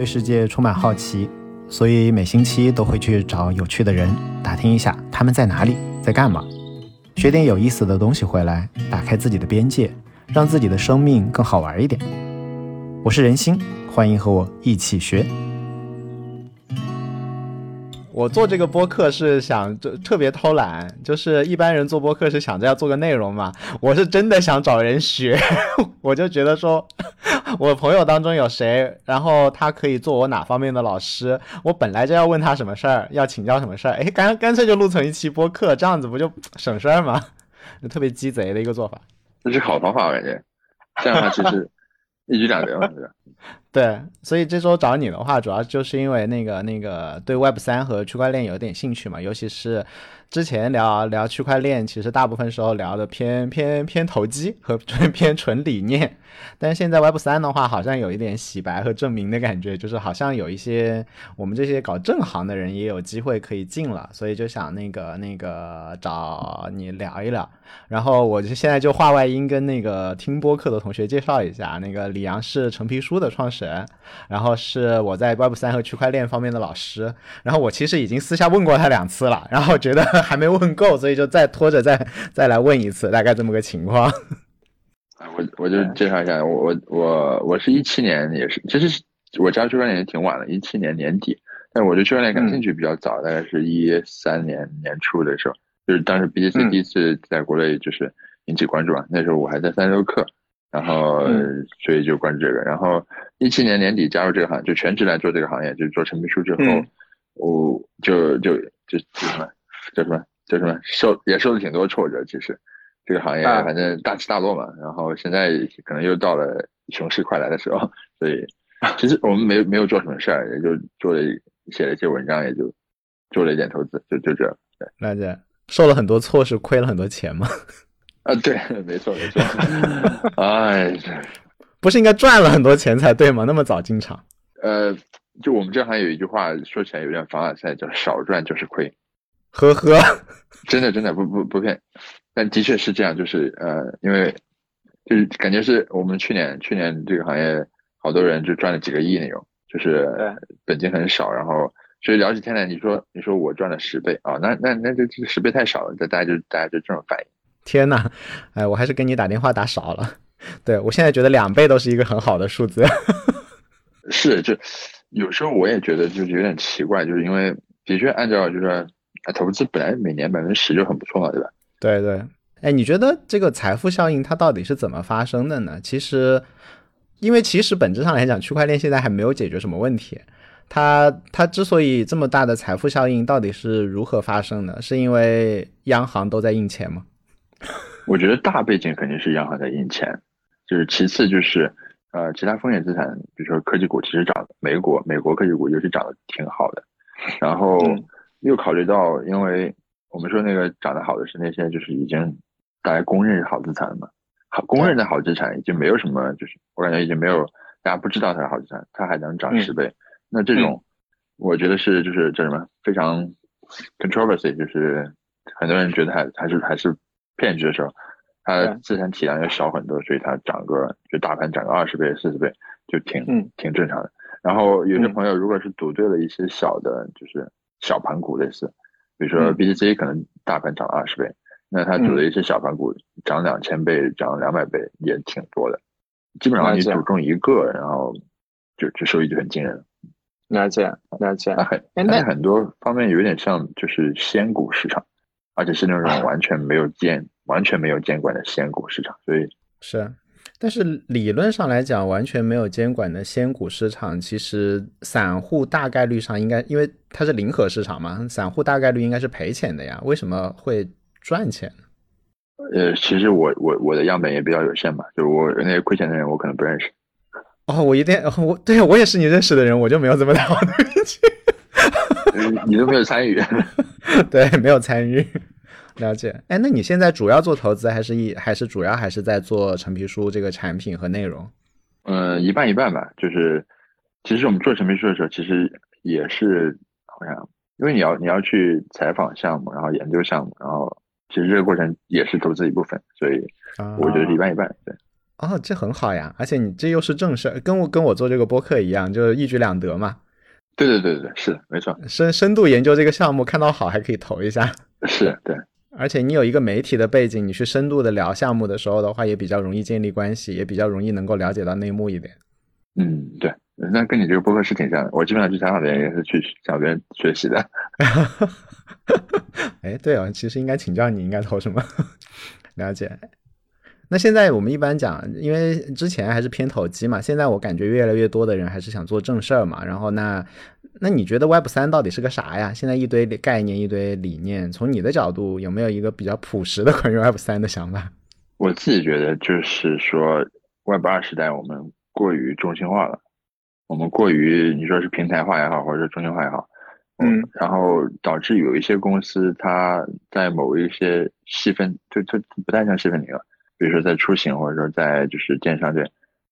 对世界充满好奇，所以每星期都会去找有趣的人打听一下他们在哪里，在干嘛，学点有意思的东西回来，打开自己的边界，让自己的生命更好玩一点。我是人心，欢迎和我一起学。我做这个播客是想就特别偷懒，就是一般人做播客是想着要做个内容嘛，我是真的想找人学，我就觉得说，我朋友当中有谁，然后他可以做我哪方面的老师，我本来就要问他什么事儿，要请教什么事儿，哎，干干脆就录成一期播客，这样子不就省事儿吗？特别鸡贼的一个做法，这是好方法，我感觉，这样的话其实一举两得嘛，对，所以这周找你的话，主要就是因为那个那个对 Web 三和区块链有点兴趣嘛，尤其是之前聊聊区块链，其实大部分时候聊的偏偏偏投机和 偏纯理念，但是现在 Web 三的话，好像有一点洗白和证明的感觉，就是好像有一些我们这些搞正行的人也有机会可以进了，所以就想那个那个找你聊一聊。然后我就现在就话外音跟那个听播客的同学介绍一下，那个李阳是陈皮书的创始人，然后是我在 Web 三和区块链方面的老师。然后我其实已经私下问过他两次了，然后觉得还没问够，所以就再拖着再再来问一次，大概这么个情况。我我就介绍一下，我我我我是一七年也是，其实我加入区块链也挺晚了，一七年年底，但我对区块链感兴趣比较早，大概是一三年年初的时候。就是当时 BTC 第一次在国内就是引起关注嘛，那时候我还在三周课，然后所以就关注这个。然后一七年年底加入这个行业，就全职来做这个行业，就是做陈皮书之后，我就就就就什么叫什么叫什么受也受了挺多挫折。其实这个行业反正大起大落嘛。然后现在可能又到了熊市快来的时候，所以其实我们没没有做什么事儿，也就做了写了一些文章，也就做了一点投资，就就这。对，那这。受了很多挫是亏了很多钱吗？啊，对，没错没错。哎，不是应该赚了很多钱才对吗？那么早进场？呃，就我们这行有一句话，说起来有点凡尔赛，叫“少赚就是亏”。呵呵，真的真的不不不骗，但的确是这样，就是呃，因为就是感觉是我们去年去年这个行业好多人就赚了几个亿那种，就是本金很少，然后。所以聊起天来，你说你说我赚了十倍啊？那那那这这十倍太少了，大大家就大家就这种反应。天呐，哎，我还是给你打电话打少了。对我现在觉得两倍都是一个很好的数字。是，就有时候我也觉得就是有点奇怪，就是因为的确按照就是投资本来每年百分之十就很不错了，对吧？对对。哎，你觉得这个财富效应它到底是怎么发生的呢？其实，因为其实本质上来讲，区块链现在还没有解决什么问题。它它之所以这么大的财富效应，到底是如何发生的？是因为央行都在印钱吗？我觉得大背景肯定是央行在印钱，就是其次就是呃其他风险资产，比如说科技股，其实涨，美国美国科技股尤其涨得挺好的。然后又考虑到，因为我们说那个涨得好的是那些就是已经大家公认好资产嘛，好公认的好资产已经没有什么，就是我感觉已经没有大家不知道它是好资产，它还能涨十倍。那这种，我觉得是就是叫什么非常 controversy，就是很多人觉得还还是还是骗局的时候，它资产体量要小很多，所以它涨个就大盘涨个二十倍四十倍就挺挺正常的。然后有些朋友如果是赌对了一些小的，就是小盘股类似，比如说 BTC 可能大盘涨了二十倍，那他赌的一些小盘股涨两千倍涨两百倍也挺多的。基本上你赌中一个，然后就就收益就很惊人。了解，了解。那很，那很多方面有点像，就是仙股市场，而且是那种完全没有监、完全没有监管的仙股市场。所以是，但是理论上来讲，完全没有监管的仙股市场，其实散户大概率上应该，因为它是零和市场嘛，散户大概率应该是赔钱的呀。为什么会赚钱呢？呃，其实我我我的样本也比较有限嘛，就是我那些亏钱的人，我可能不认识。哦，我一定我对我也是你认识的人，我就没有这么好的运气。你都没有参与，对，没有参与。了解。哎，那你现在主要做投资，还是一还是主要还是在做陈皮书这个产品和内容？嗯，一半一半吧。就是其实我们做陈皮书的时候，其实也是好像，因为你要你要去采访项目，然后研究项目，然后其实这个过程也是投资一部分，所以我觉得一半一半。对。哦，这很好呀，而且你这又是正事儿，跟我跟我做这个播客一样，就是一举两得嘛。对对对对，是的，没错。深深度研究这个项目，看到好还可以投一下。是对，而且你有一个媒体的背景，你去深度的聊项目的时候的话，也比较容易建立关系，也比较容易能够了解到内幕一点。嗯，对，那跟你这个播客是挺像的。我基本上去采访别人也是去向别人学习的。哎，对哦，其实应该请教你应该投什么，了解。那现在我们一般讲，因为之前还是偏投机嘛，现在我感觉越来越多的人还是想做正事儿嘛。然后那那你觉得 Web 三到底是个啥呀？现在一堆概念，一堆理念，从你的角度有没有一个比较朴实的关于 Web 三的想法？我自己觉得就是说，Web 二时代我们过于中心化了，我们过于你说是平台化也好，或者是中心化也好，嗯，然后导致有一些公司它在某一些细分，就就不太像细分领域。比如说在出行或者说在就是电商这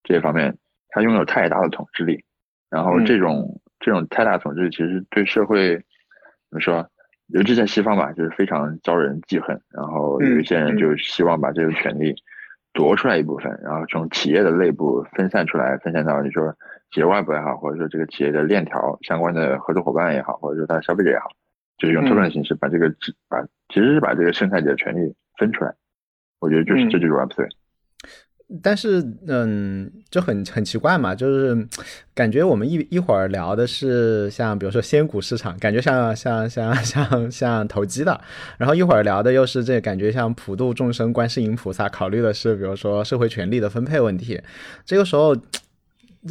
这些方面，它拥有太大的统治力，然后这种这种太大统治力其实对社会怎么说，尤其在西方吧，就是非常招人记恨。然后有一些人就希望把这个权利夺出来一部分，然后从企业的内部分散出来，分散到你说企业外部也好，或者说这个企业的链条相关的合作伙伴也好，或者说它的消费者也好，就是用 token 的形式把这个把其实是把这个生态的权利分出来。我觉得就是这就是 Web 3，但是嗯，就很很奇怪嘛，就是感觉我们一一会儿聊的是像比如说仙股市场，感觉像像像像像投机的，然后一会儿聊的又是这感觉像普度众生观世音菩萨，考虑的是比如说社会权利的分配问题，这个时候。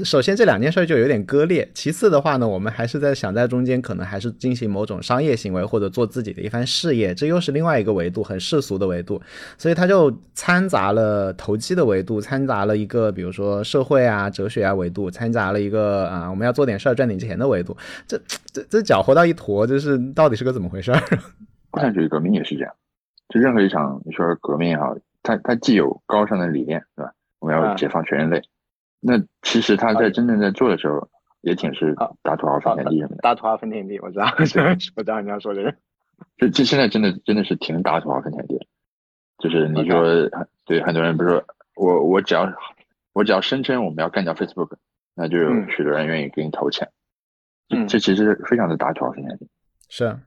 首先这两件事就有点割裂，其次的话呢，我们还是在想在中间可能还是进行某种商业行为或者做自己的一番事业，这又是另外一个维度，很世俗的维度，所以它就掺杂了投机的维度，掺杂了一个比如说社会啊、哲学啊维度，掺杂了一个啊我们要做点事儿赚点钱的维度，这这这搅和到一坨，就是到底是个怎么回事？共产主义革命也是这样，就任何一场你说革命也好，它它既有高尚的理念，对吧？我们要解放全人类。那其实他在真正在做的时候，也挺是打土豪分田地什么的。打土豪分田地，我知道，我知道你要说这个。这这现在真的真的是挺打土豪分田地，就是你说对很多人，不是说我我只要我只要声称我们要干掉 Facebook，那就有许多人愿意给你投钱。嗯，这其实非常的打土豪分田地。是。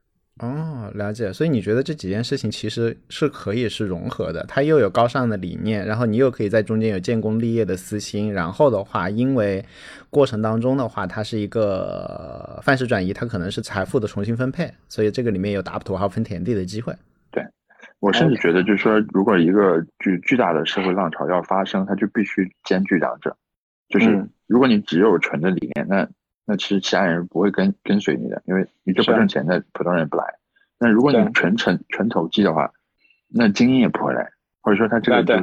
哦，了解。所以你觉得这几件事情其实是可以是融合的，它又有高尚的理念，然后你又可以在中间有建功立业的私心，然后的话，因为过程当中的话，它是一个范式转移，它可能是财富的重新分配，所以这个里面有打土豪分田地的机会。对我甚至觉得，就是说，如果一个巨巨大的社会浪潮要发生，它就必须兼具两者。就是如果你只有纯的理念，那那其实其他人不会跟跟随你的，因为你这不挣钱，那普通人不来。那如果你纯纯纯投机的话，那精英也不会来，或者说他这个就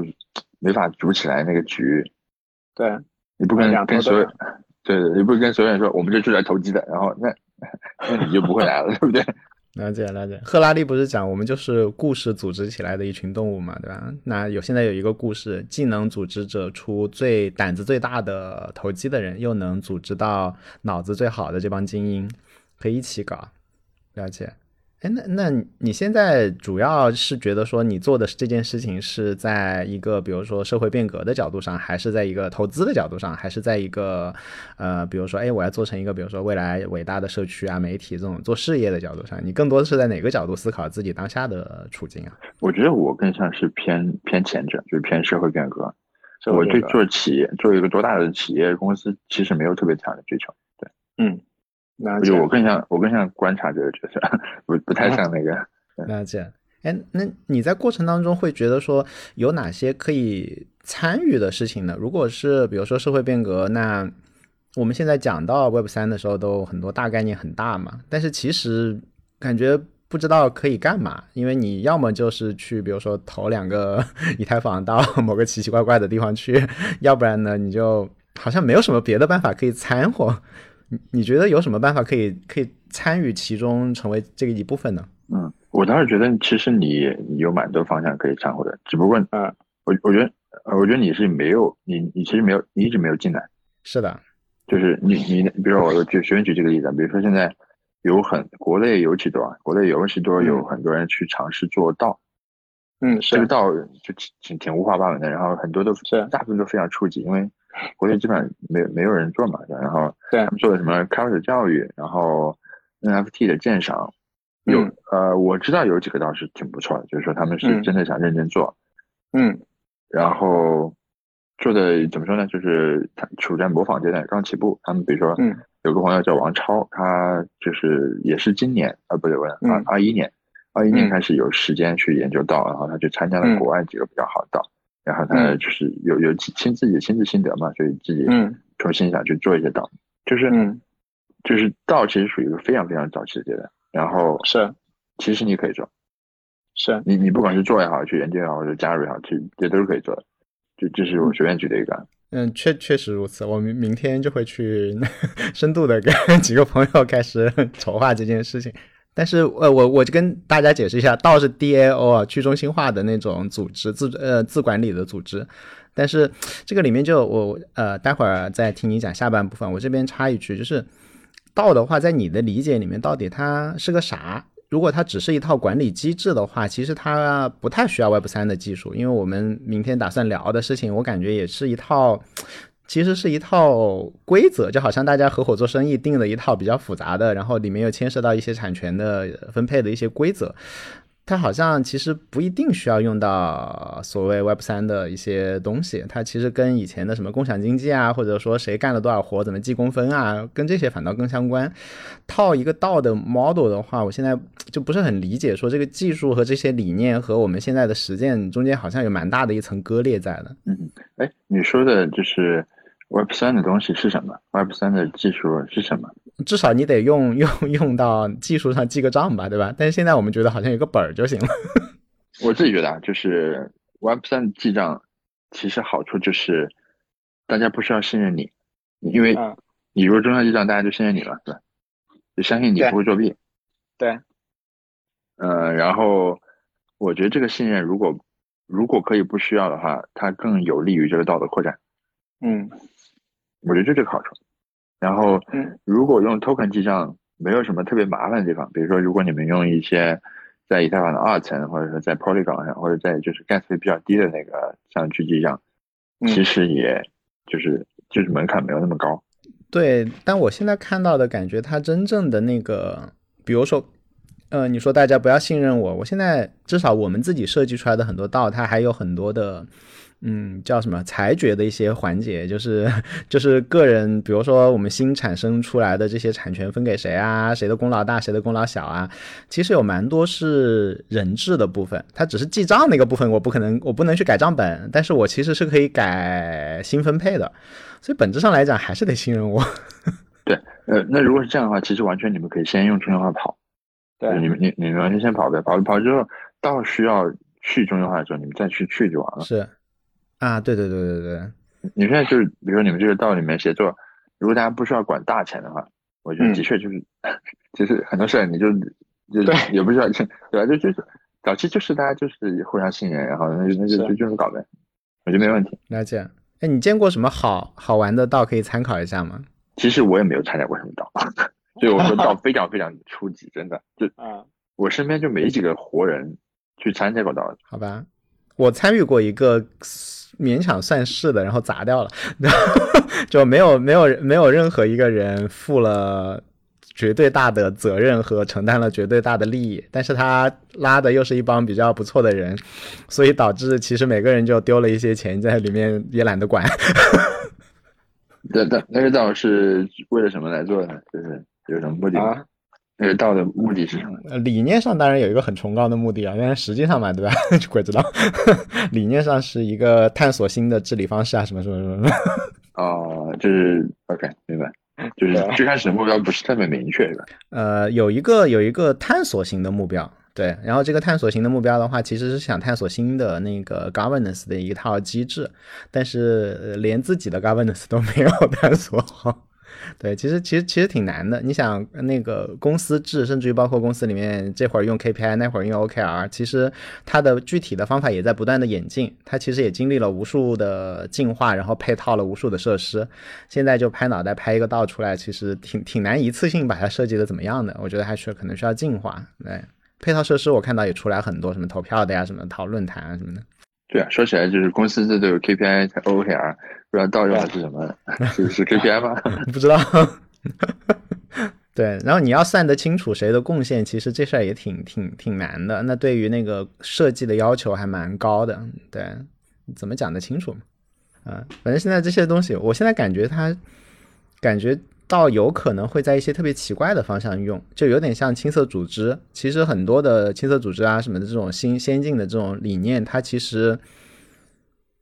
没法组起来那个局。对，你不跟跟所有，对对，你不跟所有人说我们这是来投机的，然后那 那你就不会来了，对不对？了解了解。赫拉利不是讲我们就是故事组织起来的一群动物嘛，对吧？那有现在有一个故事，既能组织者出最胆子最大的投机的人，又能组织到脑子最好的这帮精英，可以一起搞。了解。哎，那那你现在主要是觉得说你做的这件事情是在一个比如说社会变革的角度上，还是在一个投资的角度上，还是在一个呃，比如说哎，我要做成一个比如说未来伟大的社区啊、媒体这种做事业的角度上，你更多的是在哪个角度思考自己当下的处境啊？我觉得我更像是偏偏前者，就是偏社会变革。我对做企业做一个多大的企业公司，其实没有特别强的追求。对，嗯。就我更像我更像观察者的角色，不不太像那个。了解。哎，那你在过程当中会觉得说有哪些可以参与的事情呢？如果是比如说社会变革，那我们现在讲到 Web 三的时候，都很多大概念很大嘛，但是其实感觉不知道可以干嘛，因为你要么就是去比如说投两个 以太坊到 某个奇奇怪怪的地方去，要不然呢，你就好像没有什么别的办法可以掺和。你你觉得有什么办法可以可以参与其中，成为这个一部分呢？嗯，我倒是觉得其实你你有蛮多方向可以掺和的，只不过嗯，我我觉得我觉得你是没有你你其实没有你一直没有进来。是的，就是你你比如说我举随便举这个例子，比如说现在有很国内尤其多，国内尤其多有很多人去尝试做道，嗯，是。这个道就挺挺挺五花八门的，然后很多都是。大部分都非常初级，因为国内基本上没有没有人做嘛，然后对。他们做的什么开发者教育，然后 NFT 的鉴赏，有、嗯。呃我知道有几个倒是挺不错的，就是说他们是嗯。真的想认真做，嗯。然后做的怎么说呢？就是他处在模仿阶段，刚起步。他们比如说，嗯。有个朋友叫王超，他就是也是今年啊，不对，不对，嗯。二二一年，二一年嗯。开始有时间去研究道，然后他去参加了嗯。国外几个比较好的道，然后他嗯就是有有亲亲自己的亲自心得嘛，所以自己嗯重新想去做一些道，就是嗯就是道其实属于一个非常非常早期的阶段，然后是其实你可以做，是你你不管是做也好，去研究也好，或者加入也好，其实这都是可以做的。就这是我随便举的一个。嗯，确确实如此。我明明天就会去 深度的跟几个朋友开始 筹划这件事情。但是，呃，我我就跟大家解释一下，道是 DAO 啊，去中心化的那种组织，自呃自管理的组织。但是这个里面就我呃，待会儿再听你讲下半部分。我这边插一句，就是道的话，在你的理解里面，到底它是个啥？如果它只是一套管理机制的话，其实它不太需要 Web 三的技术，因为我们明天打算聊的事情，我感觉也是一套，其实是一套规则，就好像大家合伙做生意定了一套比较复杂的，然后里面又牵涉到一些产权的分配的一些规则。它好像其实不一定需要用到所谓 Web 三的一些东西，它其实跟以前的什么共享经济啊，或者说谁干了多少活，怎么计工分啊，跟这些反倒更相关。套一个道的 model 的话，我现在就不是很理解，说这个技术和这些理念和我们现在的实践中间好像有蛮大的一层割裂在的。嗯，哎，你说的就是 Web 三的东西是什么？Web 三的技术是什么？至少你得用 用用到技术上记个账吧，对吧？但是现在我们觉得好像有个本儿就行了。我自己觉得啊，就是 Web 三记账，其实好处就是大家不需要信任你，因为嗯你如果中央记账，大家就信任你了，对吧？就相信你不会作弊。对呃，然后我觉得这个信任，如果如果可以不需要的话，它更有利于这个道德扩展。嗯我觉得就这个好处。然后，嗯如果用 token 记账，没有什么特别麻烦的地方。比如说，如果你们用一些在以太坊的二层，或者说在 Polygon 上，或者在就是 gas 费比较低的那个上去记账，嗯其实也就是就是门槛没有那么高。对，但我现在看到的感觉，它真正的那个，比如说，呃，你说大家不要信任我，我现在至少我们自己设计出来的很多道，它还有很多的，嗯，叫什么裁决的一些环节，就是 就是个人，比如说我们新产生出来的这些产权分给谁啊，谁的功劳大，谁的功劳小啊，其实有蛮多是人质的部分，它只是记账那个部分，我不可能，我不能去改账本，但是我其实是可以改新分配的。所以本质上来讲，还是得信任我。对呃，那如果是这样的话，其实完全你们可以先用中心化跑，对你们你你们完全先跑呗，跑跑之后到需要去中心化的时候，你们再去去就完了。是啊，对对对对对，你现在就是，比如说你们这个道里面写作，如果大家不需要管大钱的话，我觉得嗯的确就是，其实很多事儿你就就对也不需要，对吧？就就是早期就是大家就是互相信任，然后那就那就是就这么搞呗，我觉得没问题。了解。哎，你见过什么好好玩的道可以参考一下吗？其实我也没有参加过什么道，所以我说道 非常非常初级，真的，就啊我身边就没几个活人去参加过道。好吧，我参与过一个勉强算是的，然后砸掉了，然 后就没有没有没有任何一个人负了绝对大的责任和承担了绝对大的利益，但是他拉的又是一帮比较不错的人，所以导致其实每个人就丢了一些钱在里面，也懒得管。那那那个道是为了什么来做的呢？就是有什么目的吗？啊那个道的目的是什么？呃，理念上当然有一个很崇高的目的啊，但是实际上嘛，对吧？鬼知道。理念上是一个探索新的治理方式啊，什么什么什么。哦，就是 OK，明白。就是最开始的目标不是特别明确，是吧？呃，有一个有一个探索型的目标，对，然后这个探索型的目标的话，其实是想探索新的那个 governance 的一套机制，但是呃连自己的 governance 都没有探索好。对，其实其实其实挺难的。你想那个公司制，甚至于包括公司里面这会儿用 KPI，那会儿用 OKR，其实它的具体的方法也在不断的演进。它其实也经历了无数的进化，然后配套了无数的设施。现在就拍脑袋拍一个道出来，其实挺挺难一次性把它设计的怎么样的。我觉得还是可能需要进化。对，配套设施我看到也出来很多，什么投票的呀，什么讨论坛啊什么的。对啊，说起来就是公司这都有 KPI、OKR，不知道道用的是什么？是是 KPI 吗？不知道。对，然后你要算得清楚谁的贡献，其实这事儿也挺挺挺难的。那对于那个设计的要求还蛮高的。对，怎么讲得清楚嘛？啊，反正现在这些东西，我现在感觉它感觉倒有可能会在一些特别奇怪的方向用，就有点像青色组织。其实很多的青色组织啊什么的这种新先进的这种理念，它其实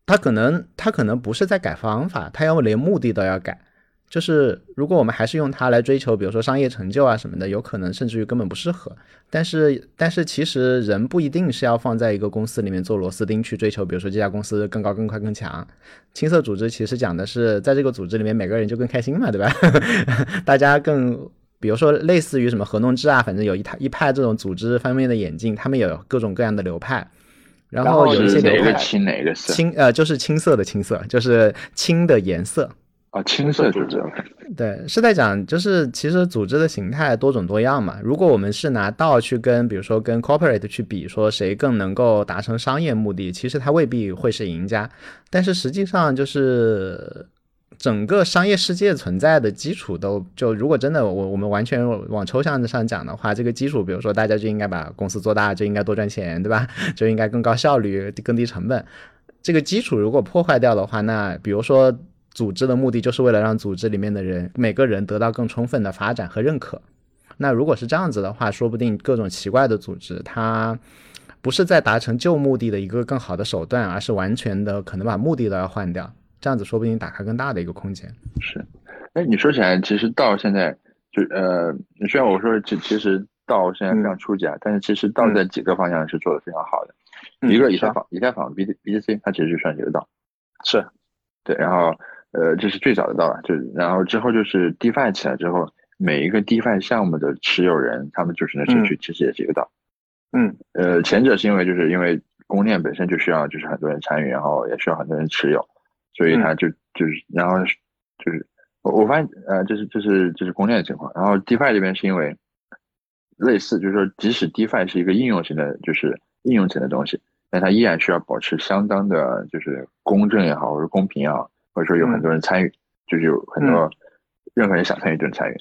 它可能它可能不是在改方法，它要连目的都要改。就是如果我们还是用它来追求，比如说商业成就啊什么的，有可能甚至于根本不适合。但是，但是其实人不一定是要放在一个公司里面做螺丝钉去追求，比如说这家公司更高、更快、更强。青色组织其实讲的是，在这个组织里面每个人就更开心嘛，对吧？大家更，比如说类似于什么合弄制啊，反正有一派一派这种组织方面的演进，他们有各种各样的流派。然后有一些流派青哪个色？青呃，就是青色的青色，就是青的颜色。啊，青色组织，对，是在讲，就是其实组织的形态多种多样嘛。如果我们是拿道去跟，比如说跟 corporate 去比，说谁更能够达成商业目的，其实它未必会是赢家。但是实际上，就是整个商业世界存在的基础都，就如果真的我我们完全往抽象的上讲的话，这个基础，比如说大家就应该把公司做大，就应该多赚钱，对吧？就应该更高效率、更低成本。这个基础如果破坏掉的话，那比如说。组织的目的就是为了让组织里面的人每个人得到更充分的发展和认可。那如果是这样子的话，说不定各种奇怪的组织，它不是在达成旧目的的一个更好的手段，而是完全的可能把目的都要换掉。这样子说不定打开更大的一个空间。是，哎，你说起来，其实到现在就呃，虽然我说其其实到现在非常初级啊，但是其实到在几个方向是做的非常好的。一个以太坊，以太坊 B B T C，它其实就算一个道。是，对，然后。呃，这是最早的到了，就然后之后就是 DeFi 起来之后，每一个 DeFi 项目的持有人，他们组成的社区其实也是一个道。嗯，呃，前者是因为就是因为公链本身就需要就是很多人参与，然后也需要很多人持有，所以它就就是然后就是我我发现呃，这是这是这是公链的情况。然后 DeFi 这边是因为类似，就是说即使 DeFi 是一个应用型的，就是应用型的东西，但它依然需要保持相当的就是公正也好，或者公平也好。或者说有很多人参与，就是有很多任何人想参与就能参与。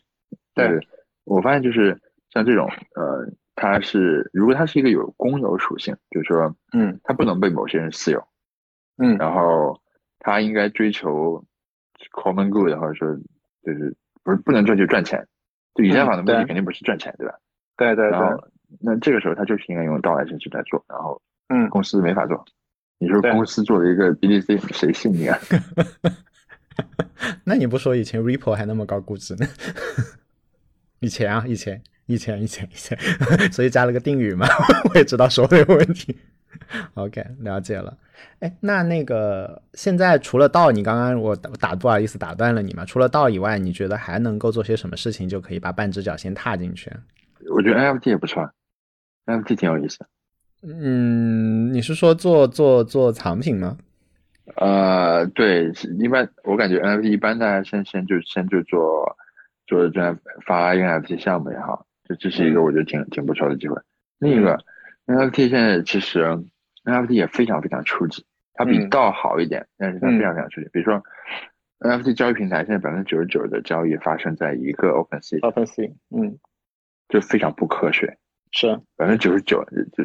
对，我发现就是像这种呃，它是如果它是一个有公有属性，就是说，嗯，它不能被某些人私有，嗯，然后它应该追求 common good，或者说就是不是不能追求赚钱，就以太坊的目的肯定不是赚钱，对吧？对对对。然后那这个时候他就是应该用道来形式来做，然后嗯，公司没法做。你说公司做了一个 BDC，谁信你啊？那你不说以前 Ripple 还那么高估值呢？以前啊，以前，以前，以前，以前，所以加了个定语嘛，我也知道说这个问题。OK，了解了。哎，那那个现在除了道，你刚刚我打不好意思打断了你嘛？除了道以外，你觉得还能够做些什么事情，就可以把半只脚先踏进去？我觉得 NFT 也不错，NFT 挺有意思。嗯，你是说做做做藏品吗？呃，对，一般我感觉 NFT 一般大家先先就先就做做这样发 NFT 项目也好，这这是一个我觉得挺挺不错的机会。另一个 NFT 现在其实 NFT 也非常非常初级，它比道好一点，但是它非常非常初级。比如说 NFT 交易平台现在百分之九十九的交易发生在一个 OpenSea，OpenSea，嗯，就非常不科学，是百分之九十九就。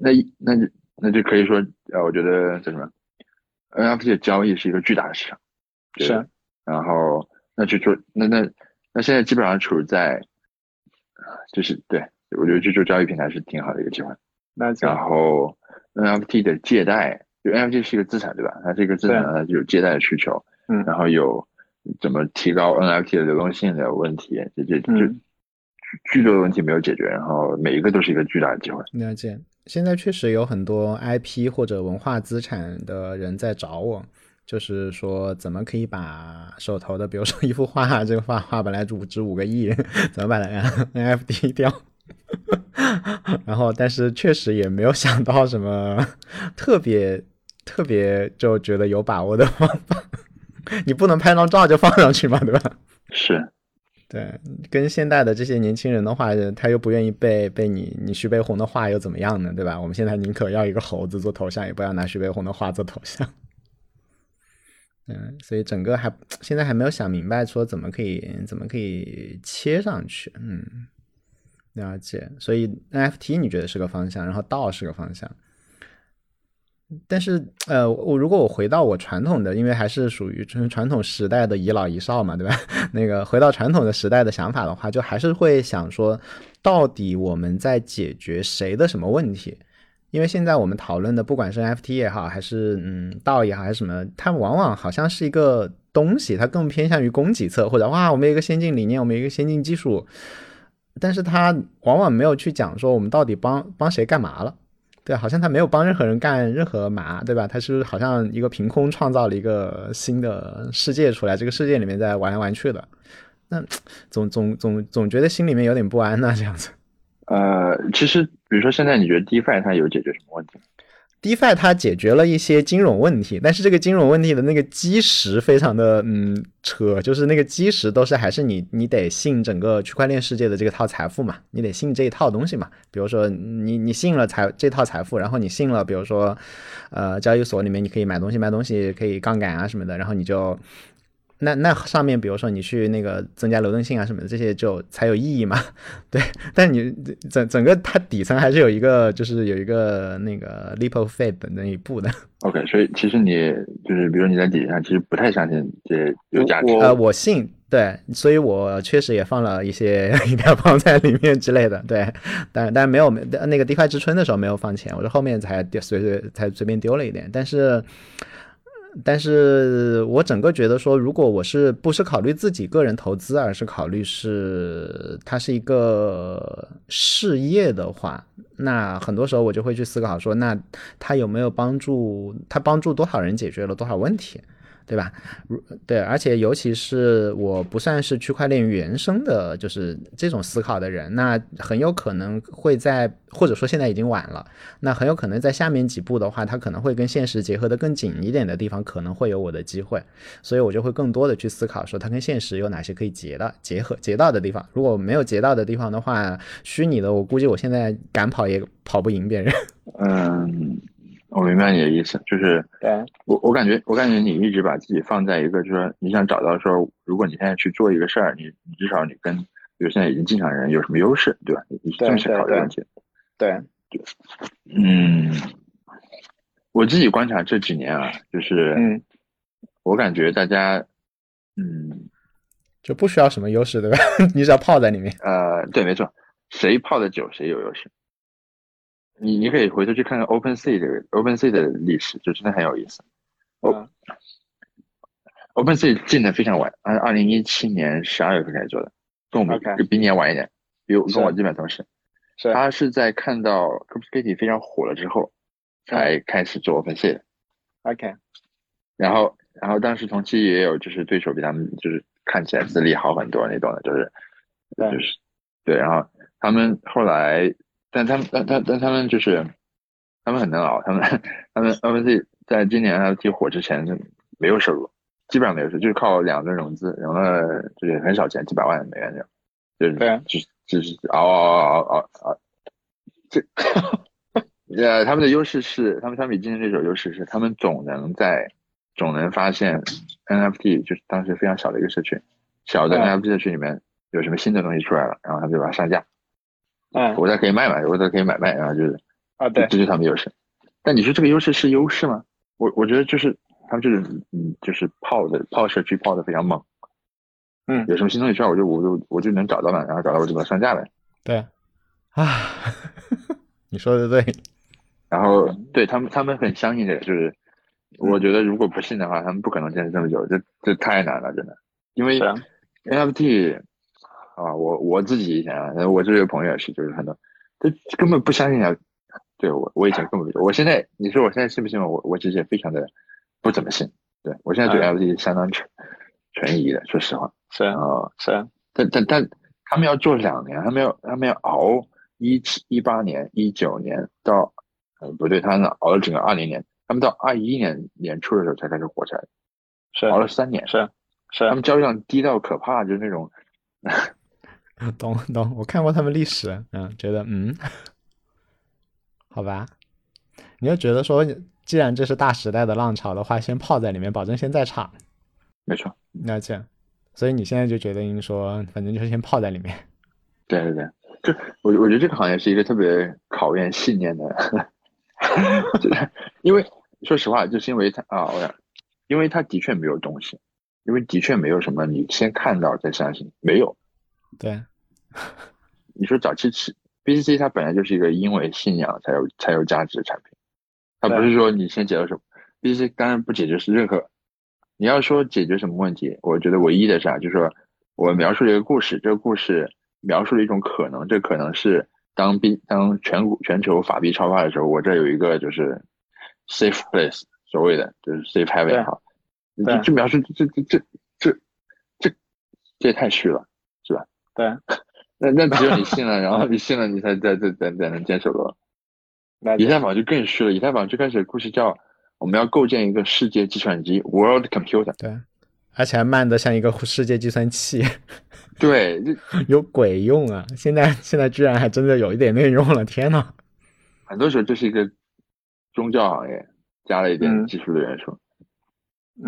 那那就那就可以说，呃，我觉得叫什么，NFT 的交易是一个巨大的市场，是。然后那就做，那那那现在基本上处在，就是对，我觉得去做交易平台是挺好的一个机会。那然后 NFT 的借贷，就 NFT 是一个资产对吧？它是一个资产它就有借贷的需求，嗯，然后有怎么提高 NFT 的流动性的问题，这这就巨多的问题没有解决，然后每一个都是一个巨大的机会。了解。现在确实有很多 IP 或者文化资产的人在找我，就是说怎么可以把手头的，比如说一幅画，这个画画本来值值五个亿，怎么把 它 NFT 掉？然后，但是确实也没有想到什么特别特别就觉得有把握的方法。你不能拍张照就放上去嘛，对吧？是，对，跟现代的这些年轻人的话，他又不愿意被被你你徐悲鸿的画又怎么样呢？对吧？我们现在宁可要一个猴子做头像，也不要拿徐悲鸿的画做头像。嗯，所以整个还现在还没有想明白说怎么可以怎么可以切上去。嗯，了解。所以 NFT 你觉得是个方向，然后道是个方向。但是，呃，我如果我回到我传统的，因为还是属于传传统时代的遗老遗少嘛，对吧？那个回到传统的时代的想法的话，就还是会想说，到底我们在解决谁的什么问题？因为现在我们讨论的，不管是 FT 也好，还是嗯道也好，还是什么，它往往好像是一个东西，它更偏向于供给侧，或者哇，我们有一个先进理念，我们有一个先进技术，但是它往往没有去讲说我们到底帮帮谁干嘛了。对，好像他没有帮任何人干任何嘛，对吧？他是好像一个凭空创造了一个新的世界出来，这个世界里面在玩来玩去的，那总总总总觉得心里面有点不安呢，这样子。呃，其实比如说现在你觉得 DeFi 它有解决什么问题？DeFi 它解决了一些金融问题，但是这个金融问题的那个基石非常的嗯扯，就是那个基石都是还是你你得信整个区块链世界的这个套财富嘛，你得信这一套东西嘛。比如说你你信了财这套财富，然后你信了，比如说呃交易所里面你可以买东西卖东西，可以杠杆啊什么的，然后你就。那那上面，比如说你去那个增加流动性啊什么的，这些就才有意义嘛？对，但你整整个它底层还是有一个，就是有一个那个 leap of faith 的那一步的。OK，所以其实你就是，比如你在底下其实不太相信这有价值。呃，我信，对，所以我确实也放了一些 一条放在里面之类的，对，但但没有没那个 DeFi 之春的时候没有放钱，我是后面才丢随随才随便丢了一点，但是。但是我整个觉得说，如果我是不是考虑自己个人投资，而是考虑是它是一个事业的话，那很多时候我就会去思考说，那它有没有帮助？它帮助多少人解决了多少问题？对吧？如对，而且尤其是我不算是区块链原生的，就是这种思考的人，那很有可能会在，或者说现在已经晚了，那很有可能在下面几步的话，它可能会跟现实结合的更紧一点的地方，可能会有我的机会，所以我就会更多的去思考说，它跟现实有哪些可以结的、结合、结到的地方。如果没有结到的地方的话，虚拟的，我估计我现在赶跑也跑不赢别人。嗯。我明白你的意思，就是对我我感觉我感觉你一直把自己放在一个，就是说你想找到说，如果你现在去做一个事儿，你你至少你跟比如现在已经进场的人有什么优势，对吧？你你这么去考虑问题。对对，嗯，我自己观察这几年啊，就是嗯，我感觉大家嗯就不需要什么优势，对吧？你只要泡在里面。呃，对，没错，谁泡的久谁有优势。你你可以回头去看看 OpenSea 这个 OpenSea 的历史，就真的很有意思。哦，OpenSea 进的非常晚，按二零一七年十二月份开始做的，跟我们比你晚一点，比我跟我基本同时。是。他是在看到 Cryptokitty 非常火了之后，才开始做 OpenSea 的。OK。然后，然后当时同期也有就是对手比他们就是看起来资历好很多那种的，就是，就是对，然后他们后来。但他们，但但但他们就是，他们很能熬。他们，他们 OpenSea 在今年 NFT 火之前就没有收入，基本上没有收入，就是靠两轮融资，融了就是很少钱，几百万美元这样。就是对，就是就是熬熬熬熬熬。这，呃，他们的优势是，他们相比竞争对手优势是，他们总能在总能发现 NFT 就是当时非常小的一个社群，小的 NFT 社群里面有什么新的东西出来了，然后他们就把它上架。嗯，我再可以卖卖，我再可以买卖，然后就是啊，对，这就是他们优势。但你说这个优势是优势吗？我我觉得就是他们就是嗯，就是泡的泡社区泡的非常猛。嗯，有什么新东西出来，我就我就我就能找到了，然后找到我就把它上架呗。对，啊，你说的对。然后对他们他们很相信这个，就是我觉得如果不信的话，他们不可能坚持这么久，这这太难了，真的。因为 NFT。啊，我我自己以前啊，我这个朋友也是，就是很多，他根本不相信啊。对我，我以前根本不，我现在你说我现在信不信我？我其实也非常的不怎么信。对我现在对 LG 相当存存疑的，说实话。是啊，是啊。但但但他们要做两年，他们要他们要熬一七一八年、一九年到，呃不对，他们熬了整个二零年，他们到二一年年初的时候才开始火起来，是熬了三年，是是。他们交易量低到可怕，就是那种。懂懂，我看过他们历史，嗯，觉得嗯，好吧，你就觉得说，既然这是大时代的浪潮的话，先泡在里面，保证先在场。没错，了解。所以你现在就决定说，反正就是先泡在里面。对对对，就我我觉得这个行业是一个特别考验信念的，因为说实话，就是因为它啊，我想，因为它的确没有东西，因为的确没有什么你先看到再相信，没有。对，你说早期吃 BCC，它本来就是一个因为信仰才有才有价值的产品，它不是说你先解决什么 BCC，当然不解决是任何。你要说解决什么问题，我觉得唯一的是啊，就是说我描述了一个故事，这个故事描述了一种可能，这可能是当 B 当全国全球法币超发的时候，我这有一个就是 safe place，所谓的就是 safe haven 也好，这这描述这这这这这这也太虚了，是吧？对，那那只有你信了，然后你信了，你才才才才才能坚守了。以太坊就更虚了，以太坊最开始的故事叫。我们要构建一个世界计算机 （World Computer），对，而且还慢的像一个世界计算器，对，有鬼用啊！现在现在居然还真的有一点内容了，天呐！很多时候这是一个宗教行业加了一点技术的元素，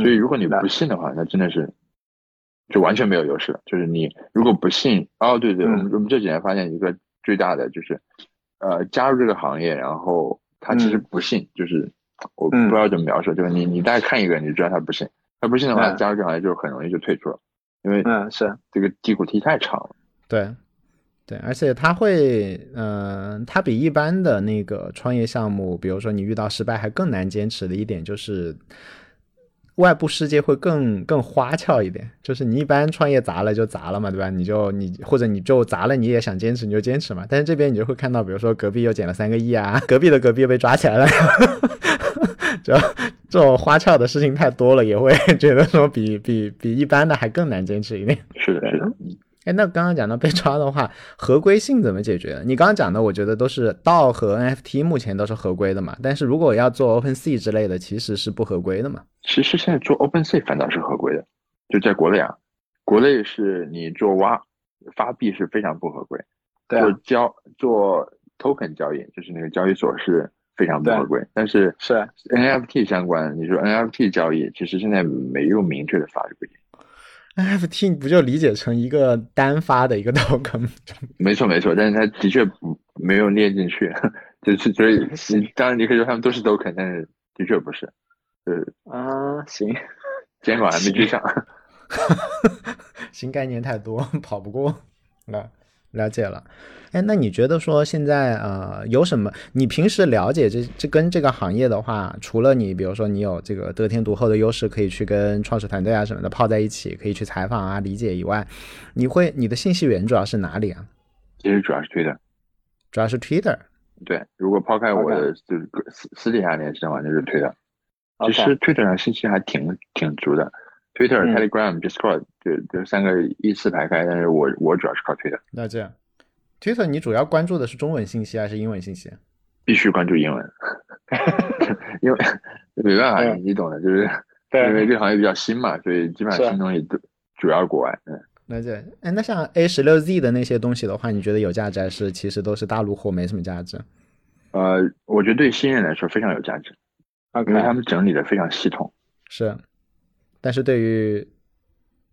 所以如果你不信的话，那真的是就完全没有优势了。就是你如果不信，哦，对对，我们我们这几年发现一个最大的就是，呃，加入这个行业，然后他其实不信，就是。我不知道怎么描述，就是你你大概看一个，你就知道他不信，他不信的话，加入这行业就很容易就退出了，因为嗯是这个低谷期太长了。对，对，而且他会，嗯，他比一般的那个创业项目，比如说你遇到失败还更难坚持的一点就是。外部世界会更更花俏一点，就是你一般创业砸了就砸了嘛，对吧？你就你或者你就砸了，你也想坚持你就坚持嘛。但是这边你就会看到，比如说隔壁又捡了三个亿啊，隔壁的隔壁又被抓起来了，就这种花俏的事情太多了，也会觉得说比 比比一般的还更难坚持一点。是的，是的。哎，那刚刚讲到被抓的话，合规性怎么解决？你刚刚讲的，我觉得都是道和 NFT 目前都是合规的嘛。但是如果要做 OpenSea 之类的，其实是不合规的嘛。其实现在做 OpenSea 反倒是合规的，就在国内啊，国内是你做挖发币是非常不合规，对做交做 Token 交易，就是那个交易所是非常不合规。但是是 NFT 相关，你说 NFT 交易，其实现在没有明确的法律规定。NFT 不就理解成一个单发的一个 token 吗？没错没错，但是它的确不没有列进去，就是所以当然你可以说他们都是 token，但是的确不是。呃啊 行，监管还没追上，新概念太多，跑不过。那了解了。哎，那你觉得说现在呃有什么？你平时了解这这跟这个行业的话，除了你比如说你有这个得天独厚的优势，可以去跟创始团队啊什么的泡在一起，可以去采访啊理解以外，你会你的信息源主要是哪里啊？其实主要是 Twitter，主要是 Twitter。对，如果抛开我的就是私私底下联系的话，就是 Twitter。其实 Twitter 上信息还挺挺足的，Twitter、Telegram、Discord 就就三个依次排开，但是我我主要是靠 Twitter。那这样。Twitter，你主要关注的是中文信息还是英文信息？必须关注英文，因为没办法，你懂的，就是因为这行业比较新嘛，所以基本上新东西都主要国外。嗯，那这哎，那像 A 十六 Z 的那些东西的话，你觉得有价值还是其实都是大陆货，没什么价值？呃，我觉得对新人来说非常有价值，因为他们整理的非常系统。是，但是对于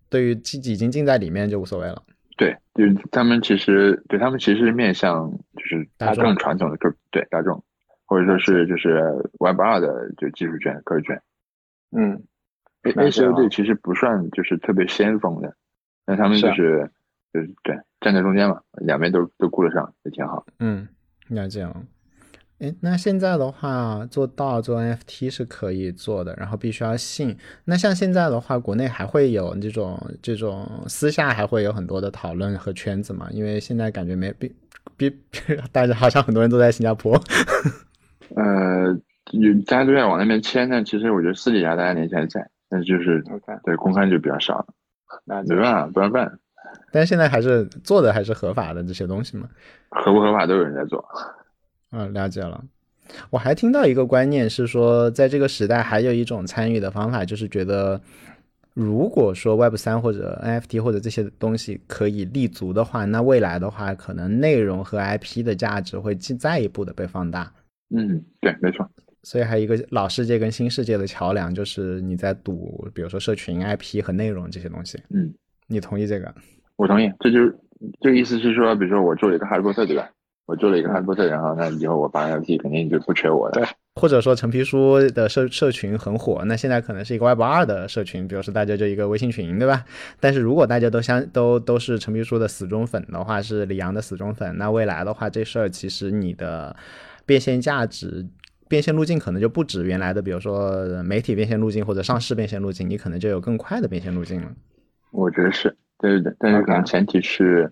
对于已经进在里面就无所谓了。对，就是他们其实对他们其实是面向就是更传统的，对大众，或者说是就是 Web 二的就技术卷、科技卷。嗯，A A C O D 其实不算就是特别先锋的，那他们就是就是对站在中间嘛，两边都都顾得上，也挺好。嗯，了解了。哎，那现在的话，做到做 NFT 是可以做的，然后必须要信。那像现在的话，国内还会有这种这种私下还会有很多的讨论和圈子嘛？因为现在感觉没比比，大家好像很多人都在新加坡。呃，有大家都在往那边迁，但其实我觉得私底下大家联系还在，但是就是对公开就比较少。那没办法，不让办。但是现在还是做的还是合法的这些东西嘛？合不合法都有人在做。嗯，了解了。我还听到一个观念是说，在这个时代，还有一种参与的方法，就是觉得如果说 Web 三或者 NFT 或者这些东西可以立足的话，那未来的话，可能内容和 IP 的价值会进再一步的被放大。嗯，对，没错。所以还有一个老世界跟新世界的桥梁，就是你在赌，比如说社群 IP 和内容这些东西。嗯，你同意这个？我同意。这就是这个意思是说，比如说我做了一个哈利波特，对吧？我做了一个哈利波特，然后那以后我发 NFT 肯定就不缺我的。对。或者说陈皮书的社社群很火，那现在可能是一个 Web 二的社群，比如说大家就一个微信群，对吧？但是如果大家都相都都是陈皮书的死忠粉的话，是李阳的死忠粉，那未来的话，这事儿其实你的变现价值、变现路径可能就不止原来的，比如说媒体变现路径或者上市变现路径，你可能就有更快的变现路径了。我觉得是对对对，但是可能前提是。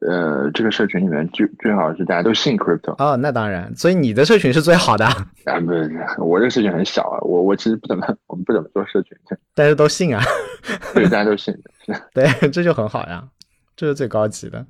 呃，这个社群里面最最好是大家都信 crypto 哦，那当然，所以你的社群是最好的啊。不是，我这个社群很小啊，我我其实不怎么，我们不怎么做社群，但是都信啊。对，大家都信，对，这就很好呀，这是最高级的，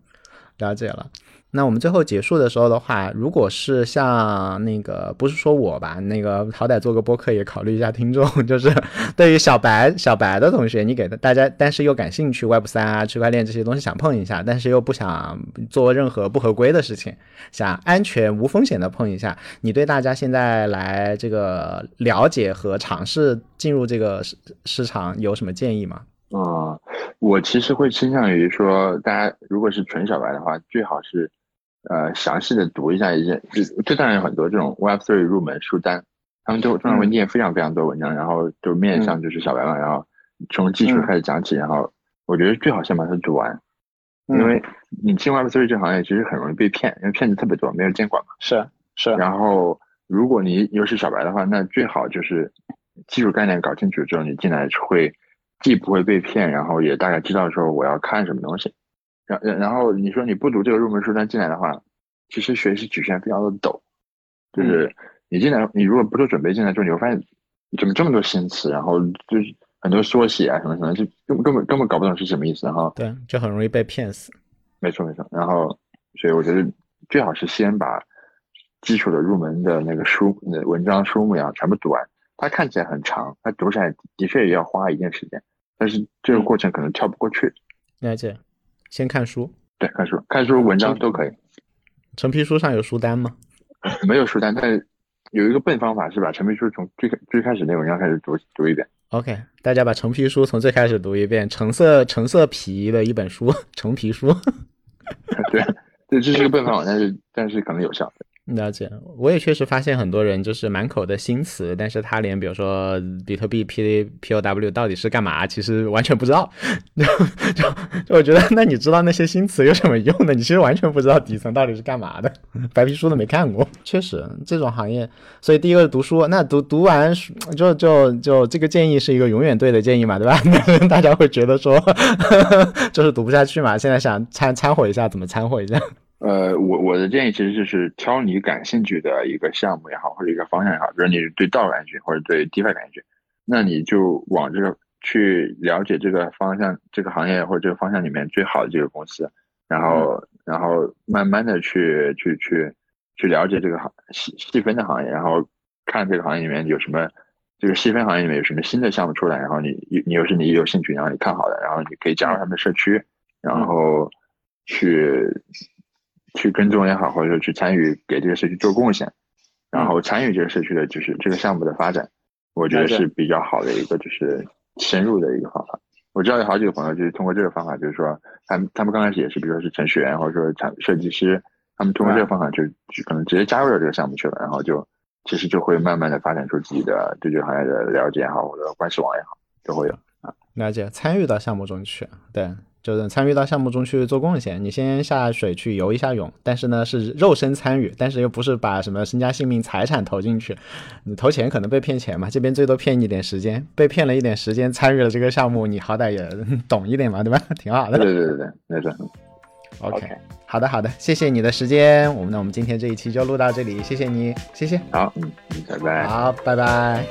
了解了。那我们最后结束的时候的话，如果是像那个，不是说我吧，那个好歹做个播客也考虑一下听众，就是对于小白小白的同学，你给大家，但是又感兴趣 Web 三啊、区块链这些东西想碰一下，但是又不想做任何不合规的事情，想安全无风险的碰一下，你对大家现在来这个了解和尝试进入这个市市场有什么建议吗？啊，我其实会倾向于说，大家如果是纯小白的话，最好是。呃，详细的读一下一些，就这当然有很多这种 Web Three 入门书单，他们就通常会念非常非常多文章，然后就面向就是小白嘛，然后从基础开始讲起，然后我觉得最好先把它读完，因为你进 Web Three 这行业其实很容易被骗，因为骗子特别多，没有监管嘛。是是。然后如果你又是小白的话，那最好就是基础概念搞清楚之后，你进来会既不会被骗，然后也大概知道说我要看什么东西。然然然后你说你不读这个入门书单进来的话，其实学习曲线非常的陡，就是你进来你如果不做准备进来之后，你会发现怎么这么多新词，然后就是很多缩写啊什么什么，就根本根本根本搞不懂是什么意思，然后对，就很容易被骗死。没错没错，然后所以我觉得最好是先把基础的入门的那个书、那文章书目呀全部读完。它看起来很长，它读起来的确也要花一定时间，但是这个过程可能跳不过去。了解。先看书，对，看书，看书，文章都可以。陈皮书上有书单吗？没有书单，但是有一个笨方法是把陈皮书从最最开始那文章开始读读一遍。OK，大家把陈皮书从最开始读一遍，橙色橙色皮的一本书，橙皮书。对，对，这是个笨方法，但是但是可能有效。了解，我也确实发现很多人就是满口的新词，但是他连比如说比特币 P P O W 到底是干嘛，其实完全不知道。就就我觉得，那你知道那些新词有什么用呢？你其实完全不知道底层到底是干嘛的，白皮书都没看过。确实，这种行业，所以第一个是读书，那读读完就就就这个建议是一个永远对的建议嘛，对吧？大家会觉得说 就是读不下去嘛，现在想掺掺和一下，怎么掺和一下？呃，我我的建议其实就是挑你感兴趣的一个项目也好，或者一个方向也好，比如你对道感兴趣，或者对 DeFi 感兴趣，那你就往这个去了解这个方向、这个行业或者这个方向里面最好的这个公司，然后然后慢慢的去去去去了解这个行细细分的行业，然后看这个行业里面有什么，这个细分行业里面有什么新的项目出来，然后你你又是你有兴趣，然后你看好的，然后你可以加入他们的社区，然后去。去跟踪也好，或者说去参与给这个社区做贡献，然后参与这个社区的就是这个项目的发展，我觉得是比较好的一个就是深入的一个方法。我知道有好几个朋友就是通过这个方法，就是说他们他们刚开始也是，比如说是程序员或者说产设计师，他们通过这个方法就就可能直接加入到这个项目去了，然后就其实就会慢慢的发展出自己的对这个行业的了解也好，或者关系网也好，都会有啊了解参与到项目中去，对。就是参与到项目中去做贡献，你先下水去游一下泳，但是呢是肉身参与，但是又不是把什么身家性命财产投进去，你投钱可能被骗钱嘛，这边最多骗你一点时间，被骗了一点时间参与了这个项目，你好歹也懂一点嘛，对吧？挺好的。对对对对，没错。OK，好的好的，谢谢你的时间，我们那我们今天这一期就录到这里，谢谢你，谢谢。好，嗯，拜拜。好，拜拜。